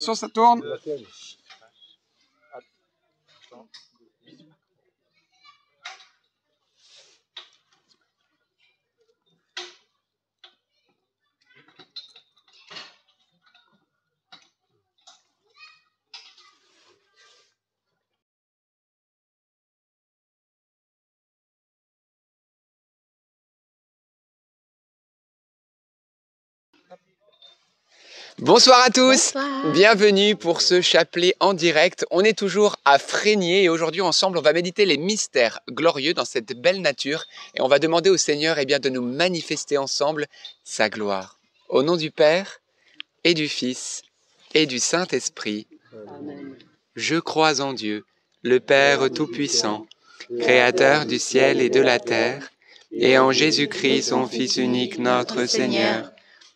Attention, ça tourne. Bonsoir à tous, Bonsoir. bienvenue pour ce chapelet en direct. On est toujours à Frégnier et aujourd'hui ensemble on va méditer les mystères glorieux dans cette belle nature et on va demander au Seigneur eh bien, de nous manifester ensemble sa gloire. Au nom du Père et du Fils et du Saint-Esprit, je crois en Dieu, le Père Tout-Puissant, Créateur du ciel et de la terre, et en Jésus-Christ, son Fils unique, notre Seigneur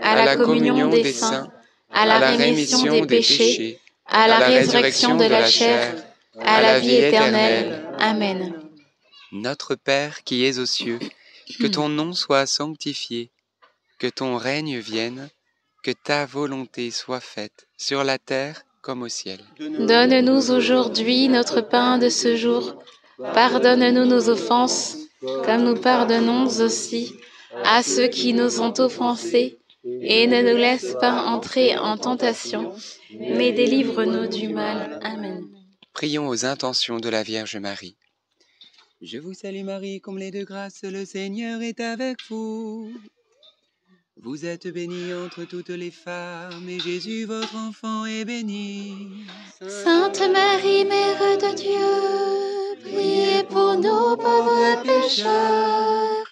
à la communion des saints, à la rémission des péchés, à la résurrection de la chair, à la vie éternelle. Amen. Notre Père qui es aux cieux, que ton nom soit sanctifié, que ton règne vienne, que ta volonté soit faite, sur la terre comme au ciel. Donne-nous aujourd'hui notre pain de ce jour. Pardonne-nous nos offenses, comme nous pardonnons aussi à ceux qui nous ont offensés. Et ne nous laisse pas entrer en tentation, mais délivre-nous du mal. Amen. Prions aux intentions de la Vierge Marie. Je vous salue Marie, comblée de grâce, le Seigneur est avec vous. Vous êtes bénie entre toutes les femmes, et Jésus, votre enfant, est béni. Sainte Marie, Mère de Dieu, priez pour nous pauvres pécheurs,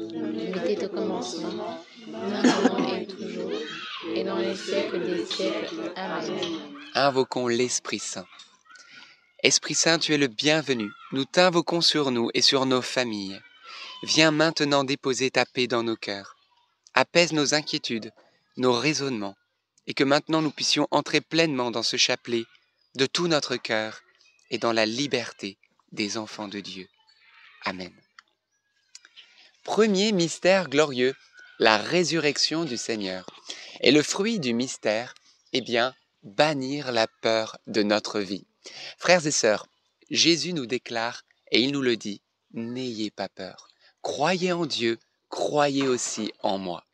Comme commencement, maintenant et toujours, et dans les siècles des siècles. Amen. Invoquons l'Esprit Saint. Esprit Saint, tu es le bienvenu. Nous t'invoquons sur nous et sur nos familles. Viens maintenant déposer ta paix dans nos cœurs. Apaise nos inquiétudes, nos raisonnements, et que maintenant nous puissions entrer pleinement dans ce chapelet de tout notre cœur et dans la liberté des enfants de Dieu. Amen. Premier mystère glorieux, la résurrection du Seigneur. Et le fruit du mystère, eh bien, bannir la peur de notre vie. Frères et sœurs, Jésus nous déclare, et il nous le dit, n'ayez pas peur. Croyez en Dieu, croyez aussi en moi.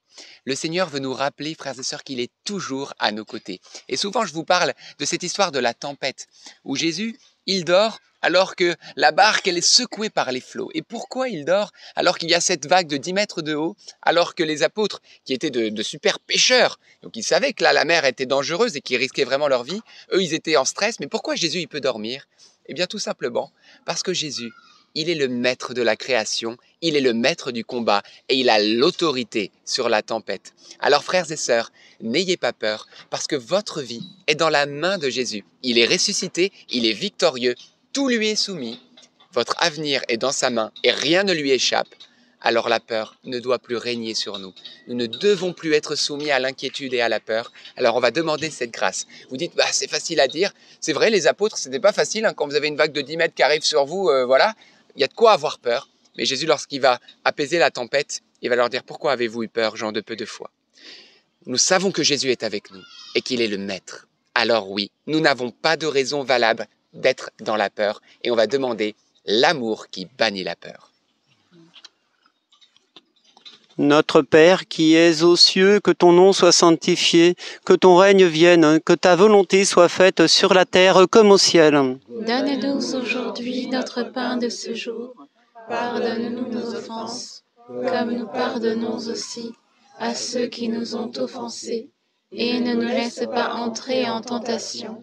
Le Seigneur veut nous rappeler, frères et sœurs, qu'il est toujours à nos côtés. Et souvent, je vous parle de cette histoire de la tempête, où Jésus, il dort alors que la barque, elle est secouée par les flots. Et pourquoi il dort alors qu'il y a cette vague de 10 mètres de haut, alors que les apôtres, qui étaient de, super pêcheurs, donc ils savaient que là, la mer était dangereuse et qu'ils risquaient vraiment leur vie, eux, ils étaient en stress. Mais pourquoi Jésus, il peut dormir? Eh bien, tout simplement parce que Jésus, il est le maître de la création, il est le maître du combat et il a l'autorité sur la tempête. Alors frères et sœurs, n'ayez pas peur parce que votre vie est dans la main de Jésus. Il est ressuscité, il est victorieux, tout lui est soumis. Votre avenir est dans sa main et rien ne lui échappe. alors la peur ne doit plus régner sur nous. Nous ne devons plus être soumis à l'inquiétude et à la peur. Alors on va demander cette grâce. Vous dites, bah, c'est facile à dire. C'est vrai, les apôtres, c'était pas facile. Hein, quand vous avez une vague de 10 mètres qui arrive sur vous, euh, voilà, il y a de quoi avoir peur. Mais Jésus, lorsqu'il va apaiser la tempête, il va leur dire, pourquoi avez-vous eu peur, gens de peu de foi? Nous savons que Jésus est avec nous et qu'il est le Maître. Alors oui, nous n'avons pas de raison valable d'être dans la peur et on va demander l'amour qui bannit la peur. Notre Père qui es aux cieux, que ton nom soit sanctifié, que ton règne vienne, que ta volonté soit faite sur la terre comme au ciel. Donne-nous aujourd'hui notre pain de ce jour. Pardonne-nous nos offenses, comme nous pardonnons aussi à ceux qui nous ont offensés. Et ne nous laisse pas entrer en tentation,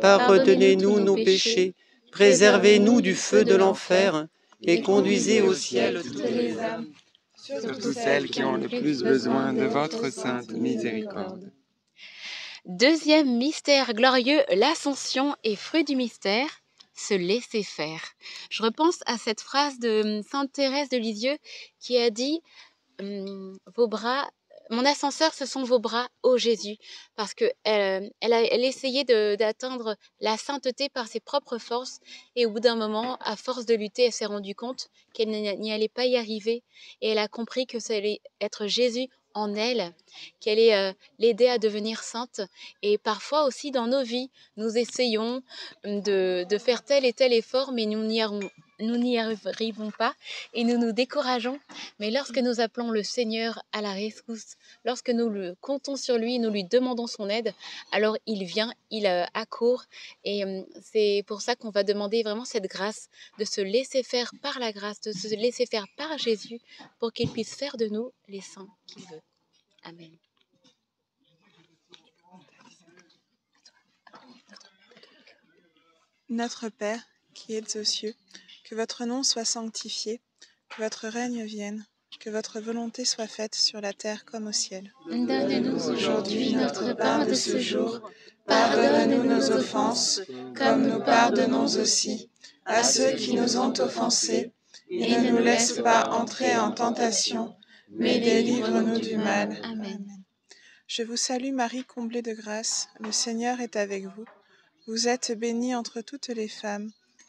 pardonnez-nous nos péchés, préservez-nous du feu de l'enfer, et conduisez au ciel toutes les âmes, Surtout celles qui ont le plus besoin de votre sainte miséricorde. Deuxième mystère glorieux, l'ascension et fruit du mystère, se laisser faire. Je repense à cette phrase de hum, Sainte Thérèse de Lisieux qui a dit hum, Vos bras, mon ascenseur, ce sont vos bras, ô Jésus, parce que elle, elle a elle essayait d'atteindre la sainteté par ses propres forces, et au bout d'un moment, à force de lutter, elle s'est rendue compte qu'elle n'y allait pas y arriver, et elle a compris que ça allait être Jésus en elle, qui allait euh, l'aider à devenir sainte. Et parfois aussi dans nos vies, nous essayons de, de faire tel et tel effort, mais nous n'y arri- nous n'y arrivons pas et nous nous décourageons. Mais lorsque nous appelons le Seigneur à la rescousse, lorsque nous le comptons sur lui, nous lui demandons son aide, alors il vient, il euh, accourt. Et euh, c'est pour ça qu'on va demander vraiment cette grâce de se laisser faire par la grâce, de se laisser faire par Jésus pour qu'il puisse faire de nous les saints qu'il veut. Amen. Notre Père, qui êtes aux cieux, que votre nom soit sanctifié, que votre règne vienne, que votre volonté soit faite sur la terre comme au ciel. Donne-nous aujourd'hui notre pain de ce jour. Pardonne-nous nos offenses, comme nous pardonnons aussi à ceux qui nous ont offensés, et ne nous laisse pas entrer en tentation, mais délivre-nous du mal. Amen. Je vous salue Marie, comblée de grâce, le Seigneur est avec vous. Vous êtes bénie entre toutes les femmes,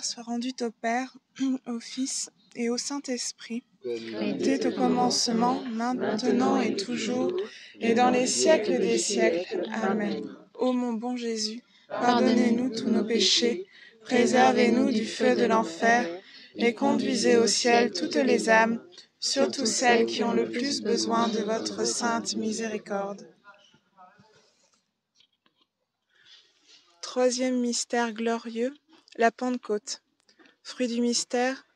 Gloire soit rendue au Père, au Fils et au Saint-Esprit, était au commencement, maintenant et toujours, et dans les siècles des siècles. Amen. Ô mon bon Jésus, pardonnez-nous tous nos péchés, préservez-nous du feu de l'enfer, et conduisez au ciel toutes les âmes, surtout celles qui ont le plus besoin de votre sainte miséricorde. Troisième mystère glorieux, la Pentecôte. Fruit du mystère,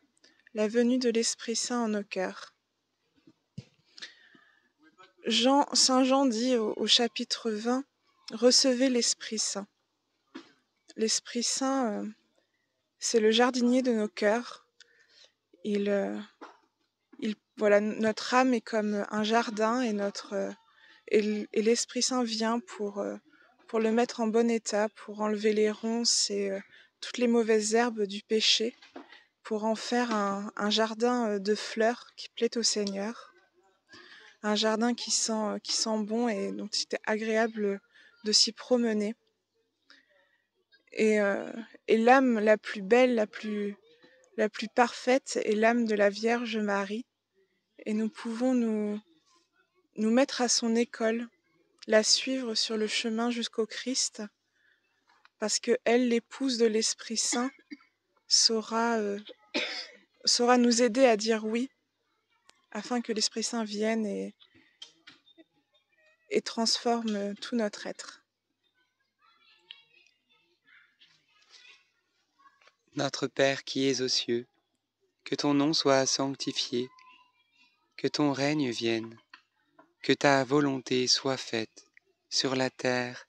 la venue de l'Esprit Saint en nos cœurs. Saint Jean dit au, chapitre 20, Recevez l'Esprit Saint. L'Esprit Saint, euh, c'est le jardinier de nos cœurs. Il, euh, il, voilà, notre âme est comme un jardin et, euh, l'Esprit Saint vient pour, pour le mettre en bon état, pour enlever les ronces et toutes les mauvaises herbes du péché, pour en faire un, jardin euh, de fleurs qui plaît au Seigneur. Un jardin qui sent, euh, bon et dont il agréable de s'y promener. Et, euh, l'âme la plus belle, la plus, parfaite est l'âme de la Vierge Marie. Et nous pouvons nous mettre à son école, la suivre sur le chemin jusqu'au Christ, parce que elle, l'épouse de l'Esprit Saint, saura, euh, saura nous aider à dire oui, afin que l'Esprit Saint vienne et, et transforme tout notre être. Notre Père qui es aux cieux, que ton nom soit sanctifié, que ton règne vienne, que ta volonté soit faite sur la terre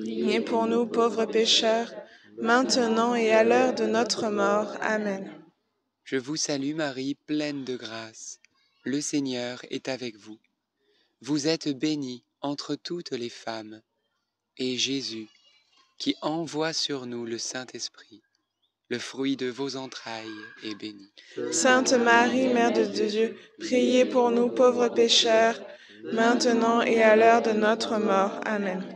priez pour nous pauvres pécheurs, maintenant et à l'heure de notre mort. Amen. Je vous salue Marie, pleine de grâce. Le Seigneur est avec vous. Vous êtes bénie entre toutes les femmes, et Jésus, qui envoie sur nous le Saint-Esprit, le fruit de vos entrailles, est béni. Sainte Marie, Mère de Dieu, priez pour nous pauvres pécheurs, maintenant et à l'heure de notre mort. Amen.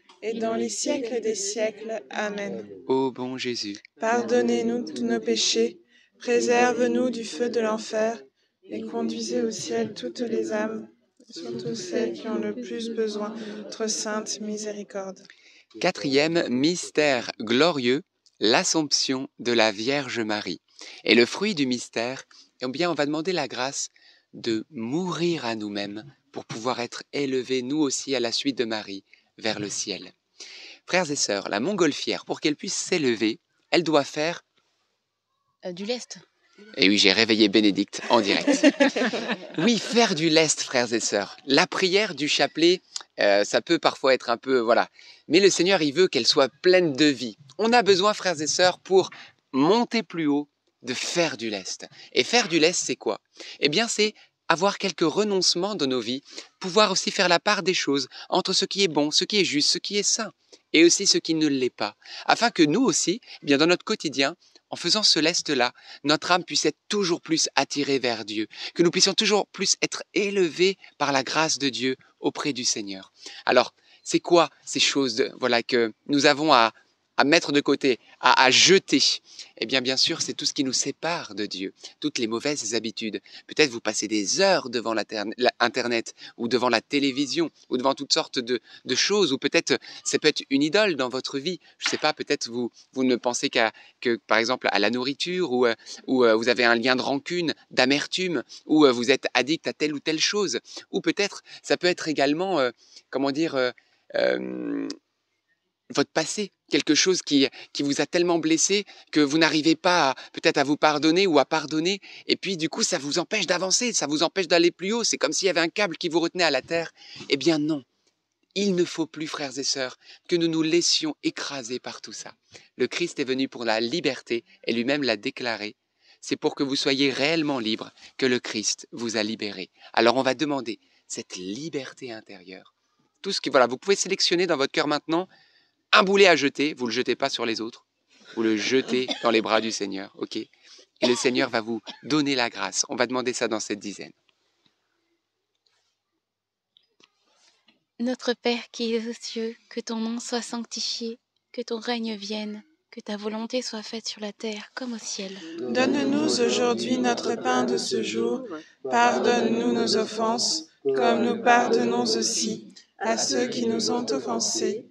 et dans les siècles des siècles. Amen. Ô bon Jésus, Pardonnez-nous tous nos péchés, préserve-nous du feu de l'enfer, et conduisez au ciel toutes les âmes, surtout celles qui ont le plus besoin de votre sainte miséricorde. Quatrième mystère glorieux, l'Assomption de la Vierge Marie. Et le fruit du mystère, eh bien, on va demander la grâce de mourir à nous-mêmes pour pouvoir être élevés, nous aussi, à la suite de Marie, vers le ciel. Frères et sœurs, la montgolfière, pour qu'elle puisse s'élever, elle doit faire... Euh, du lest. Et oui, j'ai réveillé Bénédicte en direct. oui, faire du lest, frères et sœurs. La prière du chapelet, euh, ça peut parfois être un peu... Voilà. Mais le Seigneur, il veut qu'elle soit pleine de vie. On a besoin, frères et sœurs, pour monter plus haut, de faire du lest. Et faire du lest, c'est quoi? Eh bien, c'est avoir quelques renoncements dans nos vies, pouvoir aussi faire la part des choses entre ce qui est bon, ce qui est juste, ce qui est sain, et aussi ce qui ne l'est pas, afin que nous aussi, eh bien dans notre quotidien, en faisant ce lest-là, notre âme puisse être toujours plus attirée vers Dieu, que nous puissions toujours plus être élevés par la grâce de Dieu auprès du Seigneur. Alors, c'est quoi ces choses voilà que nous avons à à mettre de côté, à, jeter, eh bien, bien sûr, c'est tout ce qui nous sépare de Dieu, toutes les mauvaises habitudes. Peut-être vous passez des heures devant l'Internet ou devant la télévision ou devant toutes sortes de, choses, ou peut-être ça peut être une idole dans votre vie. Je ne sais pas, peut-être vous, vous ne pensez qu'à, par exemple, à la nourriture ou, euh, ou euh, vous avez un lien de rancune, d'amertume, ou euh, vous êtes addict à telle ou telle chose. Ou peut-être ça peut être également, comment dire, votre passé, quelque chose qui, qui vous a tellement blessé que vous n'arrivez pas peut-être à vous pardonner ou à pardonner, et puis du coup ça vous empêche d'avancer, ça vous empêche d'aller plus haut, c'est comme s'il y avait un câble qui vous retenait à la terre. Eh bien non, il ne faut plus, frères et sœurs, que nous nous laissions écraser par tout ça. Le Christ est venu pour la liberté et lui-même l'a déclaré. C'est pour que vous soyez réellement libres que le Christ vous a libéré. Alors on va demander cette liberté intérieure. Tout ce qui, voilà, vous pouvez sélectionner dans votre cœur maintenant un boulet à jeter, vous ne le jetez pas sur les autres, vous le jetez dans les bras du Seigneur, ok? Et le Seigneur va vous donner la grâce. On va demander ça dans cette dizaine. Notre Père qui es aux cieux, que ton nom soit sanctifié, que ton règne vienne, que ta volonté soit faite sur la terre comme au ciel. Donne-nous aujourd'hui notre pain de ce jour. Pardonne-nous nos offenses, comme nous pardonnons aussi à ceux qui nous ont offensés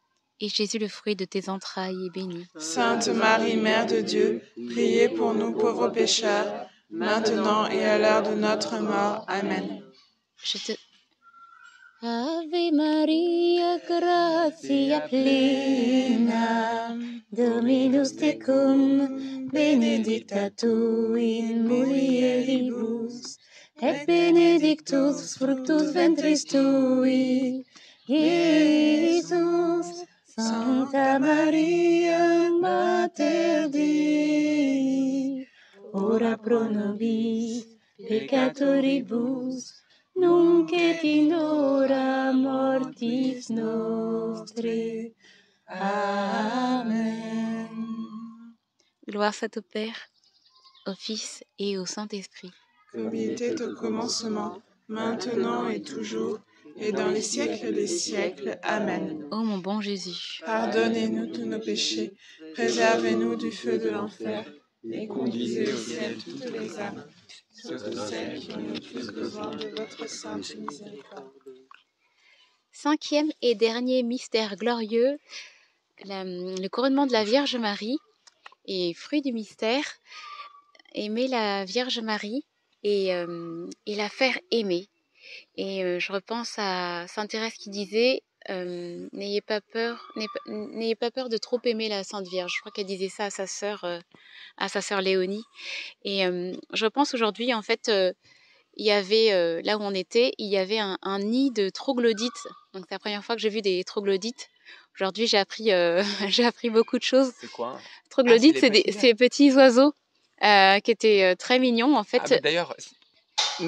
et Jésus, le fruit de tes entrailles, est béni. Sainte Marie, Mère de Dieu, priez pour nous pauvres pécheurs, maintenant et à l'heure de notre mort. Amen. Je te... Ave Maria, gratia plena, Dominus tecum, benedicta tu in mulieribus, et benedictus fructus ventris tui, Iesus. Santa Maria, Mater Dei, ora pro nobis peccatoribus, nunc et in hora mortis nostre. Amen. Gloire soit au Père, au Fils et au Saint-Esprit. Comme il était au commencement, maintenant et toujours, et dans les siècles des siècles. Amen. Ô mon bon Jésus, pardonnez-nous tous nos péchés, préservez-nous du feu de l'enfer, et conduisez au ciel toutes les âmes, surtout celles qui ont le plus besoin de votre sainte miséricorde. Cinquième et dernier mystère glorieux, le couronnement de la Vierge Marie. Et fruit du mystère, aimer la Vierge Marie et, euh, et la faire aimer. Et je repense à Sainte Thérèse qui disait n'ayez pas peur, n'ayez pas peur de trop aimer la Sainte Vierge. Je crois qu'elle disait ça à sa sœur, à sa sœur Léonie. Et je repense aujourd'hui, en fait, il y avait là où on était, il y avait un, nid de troglodytes. Donc c'est la première fois que j'ai vu des troglodytes. Aujourd'hui, j'ai appris, j'ai appris beaucoup de choses. C'est quoi? Troglodytes, ah, c'est des, des, petits oiseaux qui étaient très mignons, en fait. Ah, D'ailleurs,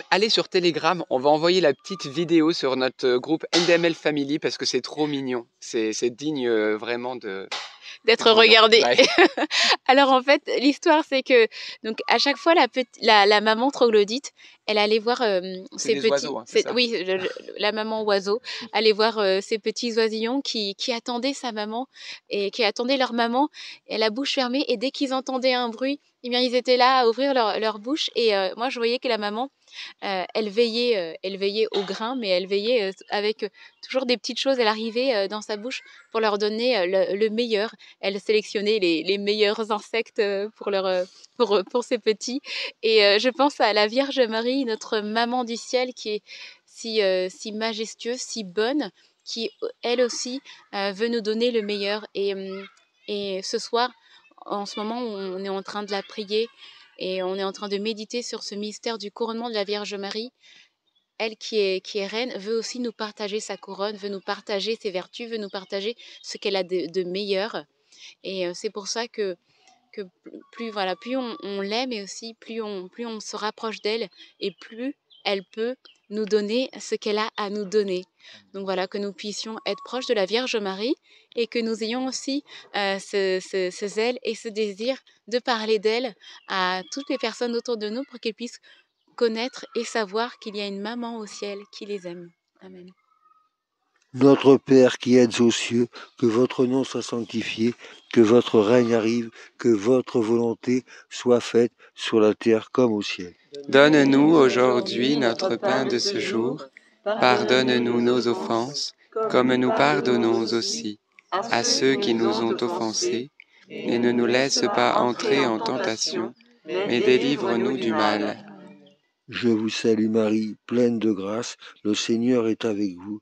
allez sur Telegram, on va envoyer la petite vidéo sur notre euh, groupe NDML Family parce que c'est trop mignon. C'est digne euh, vraiment de d'être regardé. Alors en fait, l'histoire c'est que donc à chaque fois la, la, la maman troglodyte, elle allait voir euh, ses petits oiseaux, hein, oui, la maman oiseau allait voir ses petits oisillons qui, qui attendaient sa maman et qui attendaient leur maman et la bouche fermée et dès qu'ils entendaient un bruit, eh bien ils étaient là à ouvrir leur, leur bouche et moi je voyais que la maman elle, veillait, elle veillait au grain, mais elle veillait avec toujours des petites choses. Elle arrivait dans sa bouche pour leur donner le, meilleur. Elle sélectionnait les, meilleurs insectes pour, leur, pour, pour ses petits. Et je pense à la Vierge Marie, notre maman du ciel, qui est si, si majestueuse, si bonne, qui elle aussi veut nous donner le meilleur. Et, et ce soir, en ce moment, on est en train de la prier et on est en train de méditer sur ce mystère du couronnement de la Vierge Marie. Elle qui est, qui est reine veut aussi nous partager sa couronne, veut nous partager ses vertus, veut nous partager ce qu'elle a de, meilleur. Et c'est pour ça que, que plus, voilà, plus on, l'aime et aussi plus on, plus on se rapproche d'elle et plus elle peut nous donner ce qu'elle a à nous donner. Donc voilà, que nous puissions être proches de la Vierge Marie et que nous ayons aussi ce, ce, zèle et ce désir de parler d'elle à toutes les personnes autour de nous pour qu'elles puissent connaître et savoir qu'il y a une maman au ciel qui les aime. Amen. Notre Père qui êtes aux cieux, que votre nom soit sanctifié, que votre règne arrive, que votre volonté soit faite sur la terre comme au ciel. Donne-nous aujourd'hui notre pain de ce jour. Pardonne-nous nos offenses, comme nous pardonnons aussi à ceux qui nous ont offensés, et ne nous laisse pas entrer en tentation, mais délivre-nous du mal. Je vous salue Marie, pleine de grâce, le Seigneur est avec vous.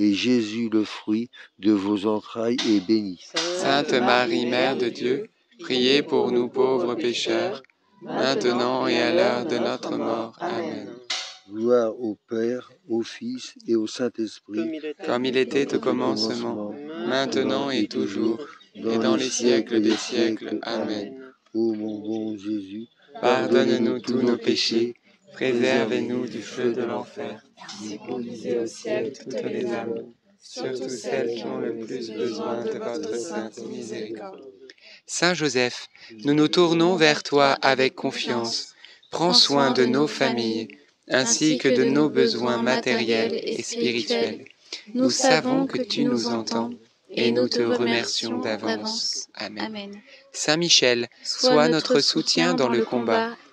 et Jésus, le fruit de vos entrailles, est béni. Sainte Marie, Mère de Dieu, priez pour nous pauvres pécheurs, maintenant et à l'heure de notre mort. Amen. Gloire au Père, au Fils et au Saint-Esprit, Comme il était au commencement, maintenant et toujours, et dans les siècles des siècles. Amen. Ô mon bon Jésus, Pardonne-nous tous nos péchés, préservez-nous du feu de l'enfer, et conduisez au ciel toutes les âmes, surtout celles qui ont le plus besoin de votre sainte miséricorde. Saint Joseph, nous nous tournons vers toi avec confiance. Prends soin de nos familles, ainsi que de nos besoins matériels et spirituels. Nous savons que tu nous entends et nous te remercions d'avance. Amen. Saint Michel, sois notre soutien dans le combat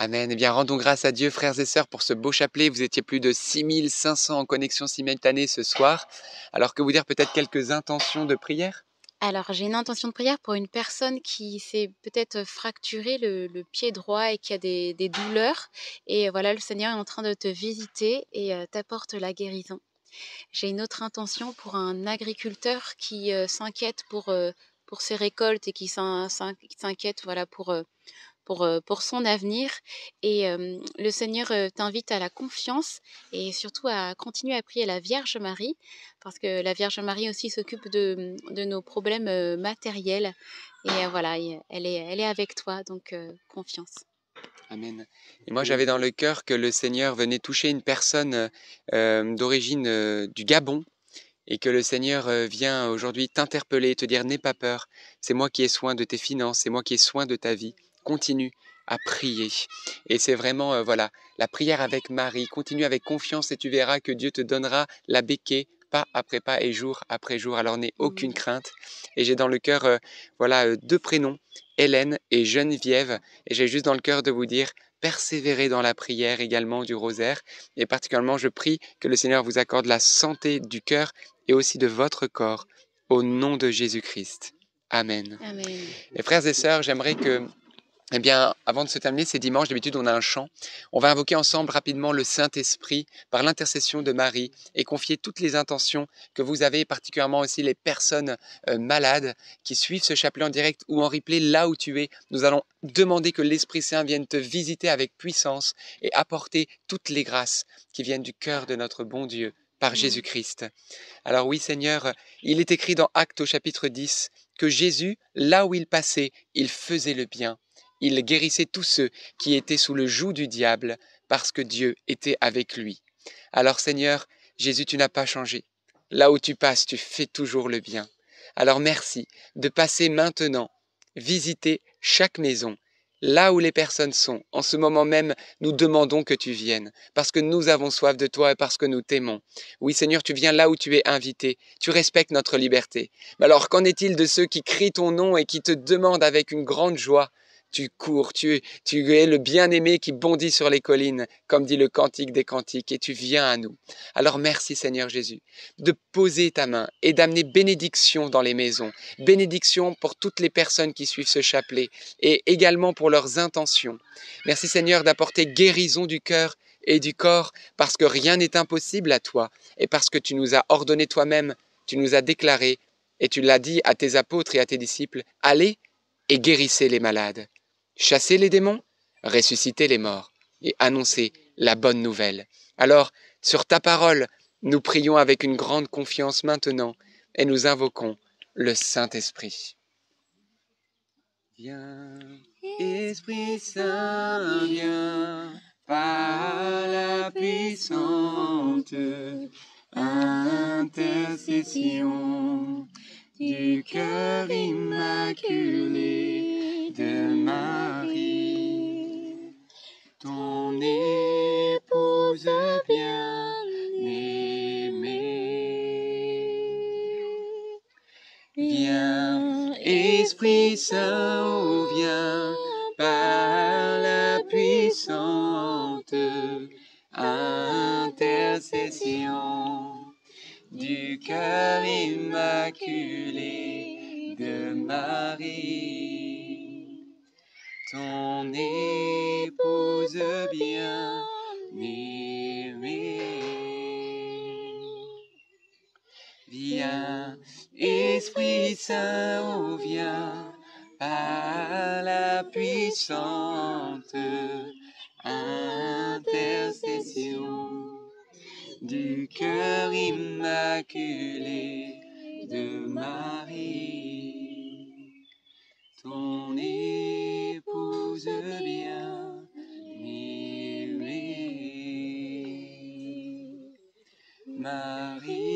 Eh bien, rendons grâce à Dieu, frères et sœurs, pour ce beau chapelet. Vous étiez plus de 6500 en connexion simultanée ce soir. Alors que vous dire peut-être quelques intentions de prière? Alors, j'ai une intention de prière pour une personne qui s'est peut-être fracturé le, pied droit et qui a des, douleurs. Et voilà, le Seigneur est en train de te visiter et euh, t'apporte la guérison. J'ai une autre intention pour un agriculteur qui euh, s'inquiète pour, euh, pour ses récoltes et qui s'in- s'in- qui s'inquiète voilà, pour, pour, pour son avenir. Et euh, le Seigneur t'invite à la confiance et surtout à continuer à prier la Vierge Marie, parce que la Vierge Marie aussi s'occupe de, de nos problèmes matériels. Et euh, voilà, elle est, elle est avec toi, donc euh, confiance. Amen. Et moi, j'avais dans le cœur que le Seigneur venait toucher une personne euh, d'origine euh, du Gabon et que le Seigneur euh, vient aujourd'hui t'interpeller et te dire n'aie pas peur, c'est moi qui ai soin de tes finances, c'est moi qui ai soin de ta vie. Continue à prier. Et c'est vraiment, euh, voilà, la prière avec Marie. Continue avec confiance et tu verras que Dieu te donnera la béquée pas après pas et jour après jour. Alors n'aie aucune crainte. Et j'ai dans le cœur, euh, voilà, euh, deux prénoms, Hélène et Geneviève. Et j'ai juste dans le cœur de vous dire, persévérez dans la prière également du rosaire. Et particulièrement, je prie que le Seigneur vous accorde la santé du cœur et aussi de votre corps. Au nom de Jésus-Christ. Amen. Amen. Et frères et sœurs, j'aimerais que, eh bien, avant de se terminer, c'est dimanche, d'habitude on a un chant. On va invoquer ensemble rapidement le Saint-Esprit par l'intercession de Marie et confier toutes les intentions que vous avez, particulièrement aussi les personnes euh, malades qui suivent ce chapelet en direct ou en replay là où tu es. Nous allons demander que l'Esprit Saint vienne te visiter avec puissance et apporter toutes les grâces qui viennent du cœur de notre bon Dieu par Jésus-Christ. Alors oui Seigneur, il est écrit dans Actes au chapitre 10 que Jésus, là où il passait, il faisait le bien. Il guérissait tous ceux qui étaient sous le joug du diable parce que Dieu était avec lui. Alors Seigneur, Jésus, tu n'as pas changé. Là où tu passes, tu fais toujours le bien. Alors merci de passer maintenant, visiter chaque maison, là où les personnes sont. En ce moment même, nous demandons que tu viennes, parce que nous avons soif de toi et parce que nous t'aimons. Oui Seigneur, tu viens là où tu es invité, tu respectes notre liberté. Mais alors qu'en est-il de ceux qui crient ton nom et qui te demandent avec une grande joie tu cours, tu, es le bien-aimé qui bondit sur les collines, comme dit le cantique des cantiques, et tu viens à nous. Alors merci Seigneur Jésus de poser ta main et d'amener bénédiction dans les maisons, bénédiction pour toutes les personnes qui suivent ce chapelet, et également pour leurs intentions. Merci Seigneur d'apporter guérison du cœur et du corps, parce que rien n'est impossible à toi, et parce que tu nous as ordonné toi-même, tu nous as déclaré, et tu l'as dit à tes apôtres et à tes disciples, allez et guérissez les malades chasser les démons, ressusciter les morts et annoncer la bonne nouvelle. Alors, sur ta parole, nous prions avec une grande confiance maintenant et nous invoquons le Saint-Esprit. Viens, Esprit Saint, viens, par la puissante intercession du cœur immaculé de Marie, ton épouse bien-aimée. Viens, Esprit Saint, oh, viens par la puissante intercession du cœur immaculé de Marie, ton épouse bien-aimée. Viens, Esprit Saint, oh, viens par la puissante intercession du cœur immaculé de Marie, ton épouse bien-aimée. Marie,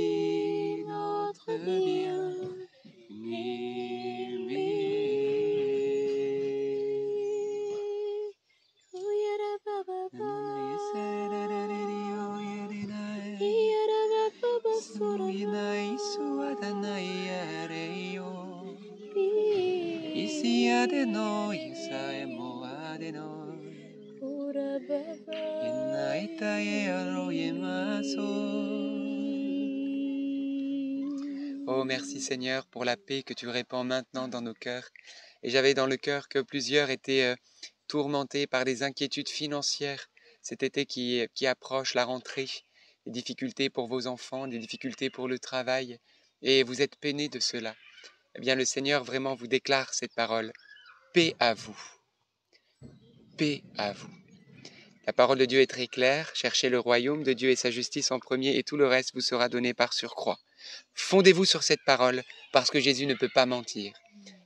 Seigneur pour la paix que tu répands maintenant dans nos cœurs. Et j'avais dans le cœur que plusieurs étaient euh, tourmentés par des inquiétudes financières cet été qui, qui approche, la rentrée, des difficultés pour vos enfants, des difficultés pour le travail, et vous êtes peinés de cela. Eh bien, le Seigneur vraiment vous déclare cette parole. Paix à vous. Paix à vous. La parole de Dieu est très claire. Cherchez le royaume de Dieu et sa justice en premier, et tout le reste vous sera donné par surcroît. Fondez-vous sur cette parole, parce que Jésus ne peut pas mentir.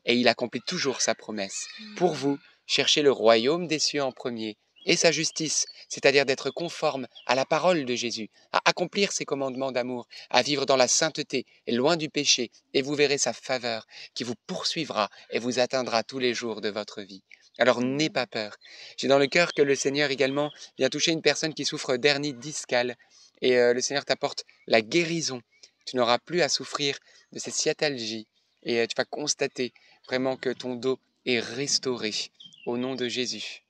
Et il accomplit toujours sa promesse. Pour vous, cherchez le royaume des cieux en premier, et sa justice, c'est-à-dire d'être conforme à la parole de Jésus, à accomplir ses commandements d'amour, à vivre dans la sainteté et loin du péché, et vous verrez sa faveur qui vous poursuivra et vous atteindra tous les jours de votre vie. Alors n'aie pas peur. J'ai dans le cœur que le Seigneur également vient toucher une personne qui souffre d'hernie discale, et euh, le Seigneur t'apporte la guérison. Tu n'auras plus à souffrir de ces sciatalgies, et euh, tu vas constater vraiment que ton dos est restauré au nom de Jésus.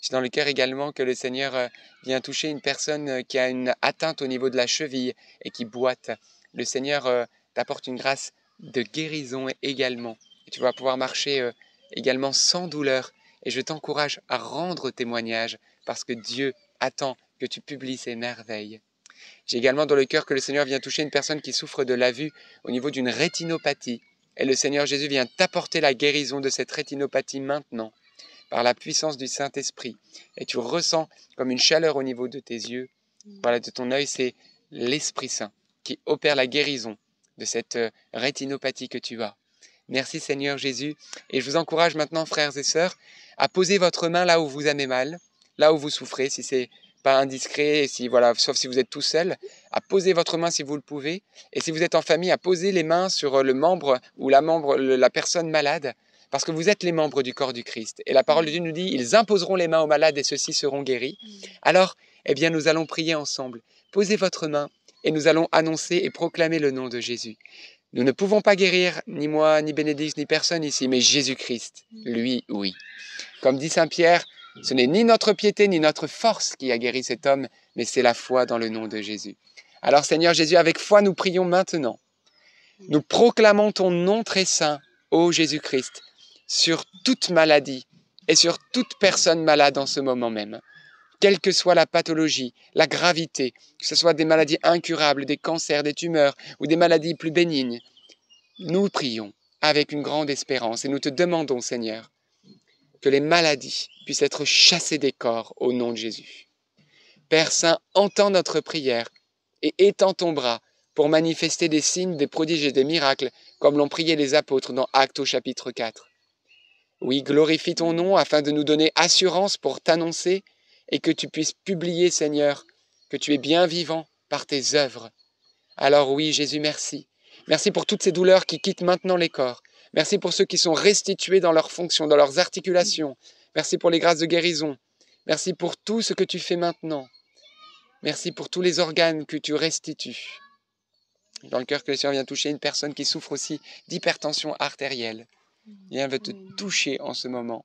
J'ai dans le cœur également que le Seigneur euh, vient toucher une personne euh, qui a une atteinte au niveau de la cheville et qui boite. Le Seigneur t'apporte une grâce de guérison également. Et tu vas pouvoir marcher également sans douleur. Et je t'encourage à rendre témoignage parce que Dieu attend que tu publies ces merveilles. J'ai également dans le cœur que le Seigneur vient toucher une personne qui souffre de la vue au niveau d'une rétinopathie. Et le Seigneur Jésus vient t'apporter la guérison de cette rétinopathie maintenant, par la puissance du Saint-Esprit. Et tu ressens comme une chaleur au niveau de tes yeux, voilà, de ton œil, c'est l'Esprit Saint qui opère la guérison de cette euh, rétinopathie que tu as. Merci Seigneur Jésus. Et je vous encourage maintenant, frères et sœurs, à poser votre main là où vous avez mal, là où vous souffrez, si c'est indiscret, si voilà, sauf si vous êtes tout seul, à poser votre main si vous le pouvez, et si vous êtes en famille, à poser les mains sur euh, le membre ou la membre, la personne malade, parce que vous êtes les membres du corps du Christ. Et la parole de Dieu nous dit, ils imposeront les mains aux malades et ceux-ci seront guéris. Alors, eh bien, nous allons prier ensemble. Posez votre main et nous allons annoncer et proclamer le nom de Jésus. Nous ne pouvons pas guérir, ni moi, ni Bénédicte, ni personne ici, mais Jésus-Christ, lui, oui. Comme dit Saint Pierre, ce n'est ni notre piété, ni notre force qui a guéri cet homme, mais c'est la foi dans le nom de Jésus. Alors Seigneur Jésus, avec foi, nous prions maintenant. Nous proclamons ton nom très saint, ô Jésus-Christ, sur toute maladie et sur toute personne malade en ce moment même quelle que soit la pathologie, la gravité, que ce soit des maladies incurables, des cancers, des tumeurs ou des maladies plus bénignes, nous prions avec une grande espérance et nous te demandons, Seigneur, que les maladies puissent être chassées des corps au nom de Jésus. Père Saint, entends notre prière et étends ton bras pour manifester des signes, des prodiges et des miracles, comme l'ont prié les apôtres dans Actes au chapitre 4. Oui, glorifie ton nom afin de nous donner assurance pour t'annoncer et que tu puisses publier, Seigneur, que tu es bien vivant par tes œuvres. Alors oui, Jésus, merci. Merci pour toutes ces douleurs qui quittent maintenant les corps. Merci pour ceux qui sont restitués dans leurs fonctions, dans leurs articulations. Merci pour les grâces de guérison. Merci pour tout ce que tu fais maintenant. Merci pour tous les organes que tu restitues. Dans le cœur que le Seigneur vient toucher une personne qui souffre aussi d'hypertension artérielle. Il veut te toucher en ce moment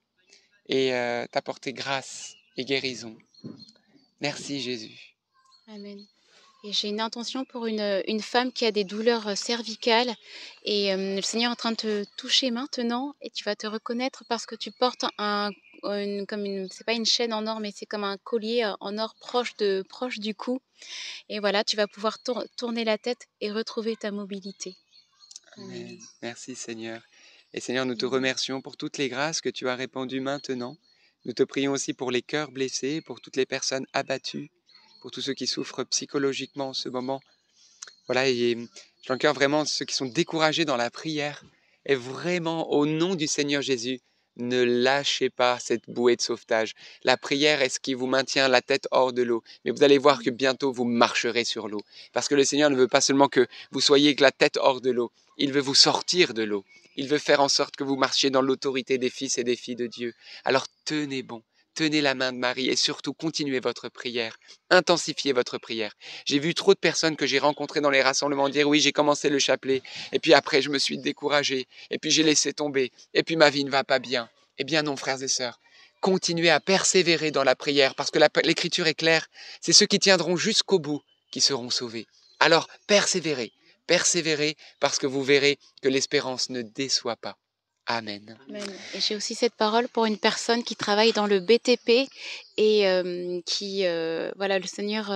et euh, t'apporter grâce et guérison. Merci Jésus. Amen. Et j'ai une intention pour une, une, femme qui a des douleurs euh, cervicales et euh, le Seigneur est en train de te toucher maintenant et tu vas te reconnaître parce que tu portes un une, comme une c'est pas une chaîne en or mais c'est comme un collier euh, en or proche de proche du cou et voilà tu vas pouvoir tourner la tête et retrouver ta mobilité. Amen. Merci Seigneur. Et Seigneur, nous te remercions pour toutes les grâces que tu as répandues maintenant nous te prions aussi pour les cœurs blessés, pour toutes les personnes abattues, pour tous ceux qui souffrent psychologiquement en ce moment. Voilà, et cœur vraiment ceux qui sont découragés dans la prière. Et vraiment, au nom du Seigneur Jésus, ne lâchez pas cette bouée de sauvetage. La prière est ce qui vous maintient la tête hors de l'eau. Mais vous allez voir que bientôt vous marcherez sur l'eau. Parce que le Seigneur ne veut pas seulement que vous soyez avec la tête hors de l'eau. Il veut vous sortir de l'eau. Il veut faire en sorte que vous marchiez dans l'autorité des fils et des filles de Dieu. Alors tenez bon, tenez la main de Marie et surtout continuez votre prière, intensifiez votre prière. J'ai vu trop de personnes que j'ai rencontrées dans les rassemblements dire oui, j'ai commencé le chapelet et puis après je me suis découragé et puis j'ai laissé tomber et puis ma vie ne va pas bien. Eh bien non, frères et sœurs, continuez à persévérer dans la prière parce que l'écriture est claire, c'est ceux qui tiendront jusqu'au bout qui seront sauvés. Alors persévérez, persévérez parce que vous verrez que l'espérance ne déçoit pas. Amen. J'ai aussi cette parole pour une personne qui travaille dans le BTP et qui, voilà, le Seigneur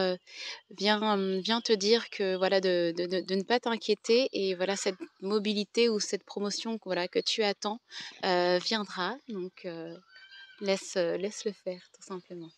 vient, vient te dire que, voilà, de, de, ne pas t'inquiéter et voilà, cette mobilité ou cette promotion voilà, que tu attends viendra. Donc, laisse, laisse le faire, tout simplement.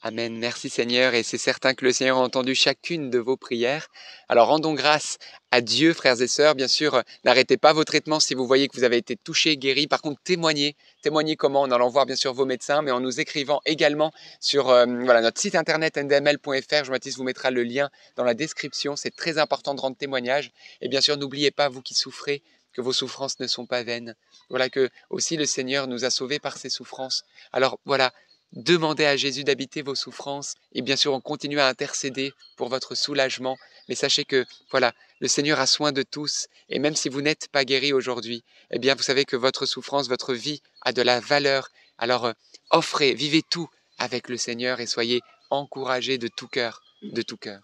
Amen. Merci Seigneur. Et c'est certain que le Seigneur a entendu chacune de vos prières. Alors rendons grâce à Dieu, frères et sœurs. Bien sûr, n'arrêtez pas vos traitements si vous voyez que vous avez été touché, guéri. Par contre, témoignez. Témoignez comment En allant voir bien sûr vos médecins, mais en nous écrivant également sur euh, voilà, notre site internet ndml.fr. Jean-Baptiste vous mettra le lien dans la description. C'est très important de rendre témoignage. Et bien sûr, n'oubliez pas, vous qui souffrez, que vos souffrances ne sont pas vaines. Voilà que aussi le Seigneur nous a sauvés par ses souffrances. Alors voilà, Demandez à Jésus d'habiter vos souffrances et bien sûr on continue à intercéder pour votre soulagement. Mais sachez que voilà, le Seigneur a soin de tous et même si vous n'êtes pas guéri aujourd'hui, eh bien vous savez que votre souffrance, votre vie a de la valeur. Alors euh, offrez, vivez tout avec le Seigneur et soyez encouragés de tout cœur, de tout cœur.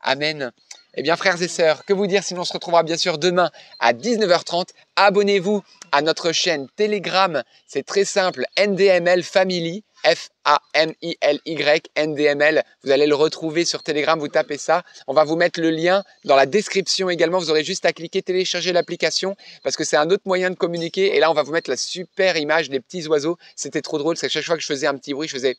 Amen. Eh bien, frères et sœurs, que vous dire sinon on se retrouvera bien sûr demain à 19h30. Abonnez-vous à notre chaîne Telegram. C'est très simple, NDML Family. F-A-M-I-L-Y, NDML. Vous allez le retrouver sur Telegram, vous tapez ça. On va vous mettre le lien dans la description également. Vous aurez juste à cliquer, télécharger l'application parce que c'est un autre moyen de communiquer. Et là, on va vous mettre la super image des petits oiseaux. C'était trop drôle, c'est chaque fois que je faisais un petit bruit, je faisais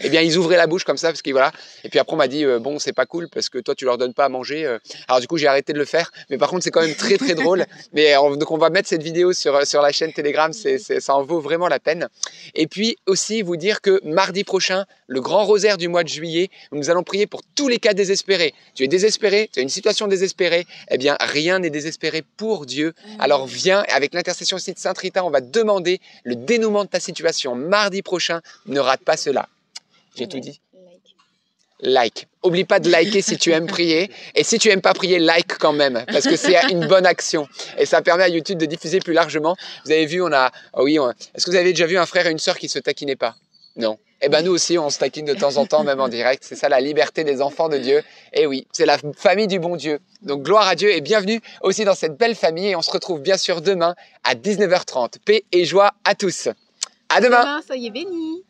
eh bien, ils ouvraient la bouche comme ça, parce que voilà. Et puis après, on m'a dit, euh, bon, c'est pas cool, parce que toi, tu leur donnes pas à manger. euh. Alors du coup, j'ai arrêté de le faire. Mais par contre, c'est quand même très, très drôle. Mais euh, on- donc, on va mettre cette vidéo sur, sur la chaîne Telegram. C'est, c'est- ça en vaut vraiment la peine. Et puis aussi, vous dire que mardi prochain, le grand rosaire du mois de juillet, nous allons prier pour tous les cas désespérés. Tu es désespéré, tu as une situation désespérée. Eh bien, rien n'est désespéré pour Dieu. Alors viens, avec l'intercession aussi de Sainte Rita, on va demander le dénouement de ta situation mardi prochain. Ne rate pas cela. J'ai tout dit Like. Oublie pas de liker si tu aimes prier. Et si tu aimes pas prier, like quand même. Parce que c'est une bonne action. Et ça permet à YouTube de diffuser plus largement. Vous avez vu, on a. ah oui, on- est-ce que vous avez déjà vu un frère et une sœur qui se taquinaient pas? Non. Eh ben nous aussi, on se taquine de temps en temps, même en direct. C'est ça la liberté des enfants de Dieu. Et oui, c'est la famille du bon Dieu. Donc gloire à Dieu et bienvenue aussi dans cette belle famille. Et on se retrouve bien sûr demain à 19h30. Paix et joie à tous. À demain. Demain, soyez bénis.